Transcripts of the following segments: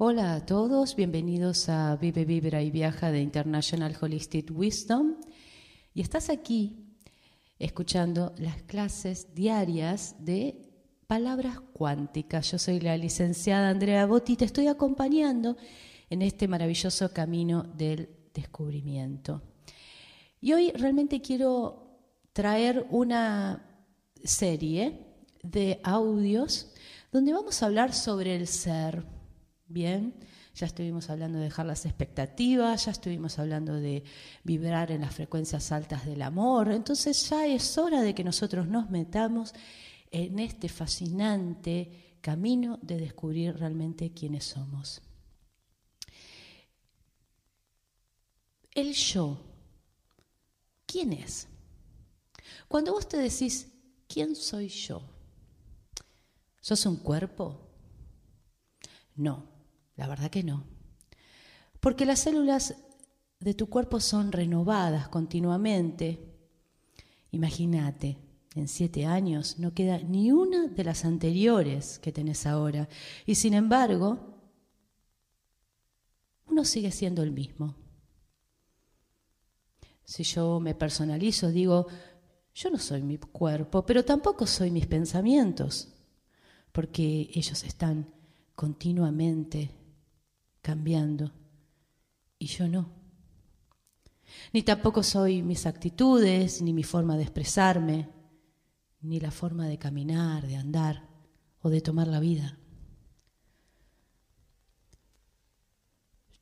Hola a todos, bienvenidos a Vive, Vibra y Viaja de International Holistic Wisdom. Y estás aquí escuchando las clases diarias de palabras cuánticas. Yo soy la licenciada Andrea Botti y te estoy acompañando en este maravilloso camino del descubrimiento. Y hoy realmente quiero traer una serie de audios donde vamos a hablar sobre el ser Bien, ya estuvimos hablando de dejar las expectativas, ya estuvimos hablando de vibrar en las frecuencias altas del amor, entonces ya es hora de que nosotros nos metamos en este fascinante camino de descubrir realmente quiénes somos. El yo, ¿quién es? Cuando vos te decís, ¿quién soy yo? ¿Sos un cuerpo? No, la verdad que no. Porque las células de tu cuerpo son renovadas continuamente. Imagínate, en siete años no queda ni una de las anteriores que tenés ahora. Y sin embargo, uno sigue siendo el mismo. Si yo me personalizo, digo, yo no soy mi cuerpo, pero tampoco soy mis pensamientos, porque ellos están continuamente cambiando y yo no. Ni tampoco soy mis actitudes, ni mi forma de expresarme, ni la forma de caminar, de andar o de tomar la vida.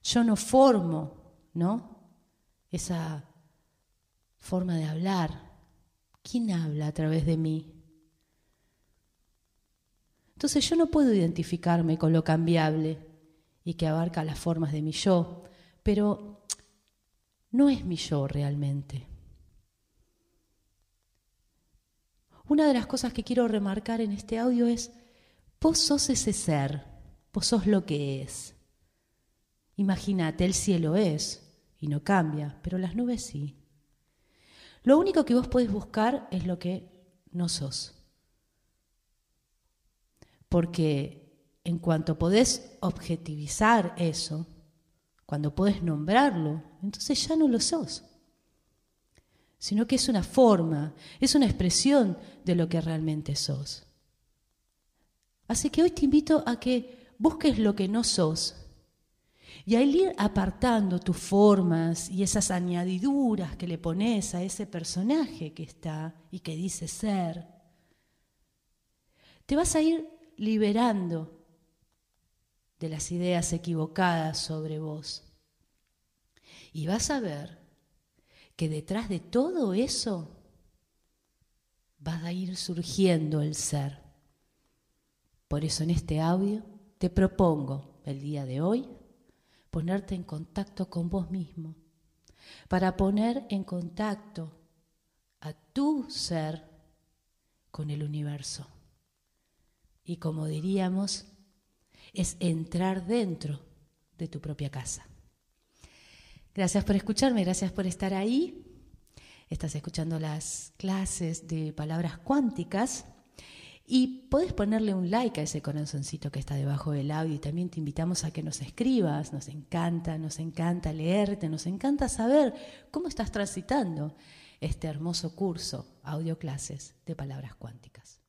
Yo no formo, ¿no? Esa forma de hablar. ¿Quién habla a través de mí? Entonces yo no puedo identificarme con lo cambiable y que abarca las formas de mi yo, pero no es mi yo realmente. Una de las cosas que quiero remarcar en este audio es, vos sos ese ser, vos sos lo que es. Imagínate, el cielo es y no cambia, pero las nubes sí. Lo único que vos podés buscar es lo que no sos. Porque en cuanto podés objetivizar eso, cuando podés nombrarlo, entonces ya no lo sos, sino que es una forma, es una expresión de lo que realmente sos. Así que hoy te invito a que busques lo que no sos y al ir apartando tus formas y esas añadiduras que le pones a ese personaje que está y que dice ser, te vas a ir liberando de las ideas equivocadas sobre vos. Y vas a ver que detrás de todo eso va a ir surgiendo el ser. Por eso en este audio te propongo el día de hoy ponerte en contacto con vos mismo, para poner en contacto a tu ser con el universo. Y como diríamos, es entrar dentro de tu propia casa. Gracias por escucharme, gracias por estar ahí. Estás escuchando las clases de palabras cuánticas y puedes ponerle un like a ese corazoncito que está debajo del audio y también te invitamos a que nos escribas. Nos encanta, nos encanta leerte, nos encanta saber cómo estás transitando este hermoso curso, audio clases de palabras cuánticas.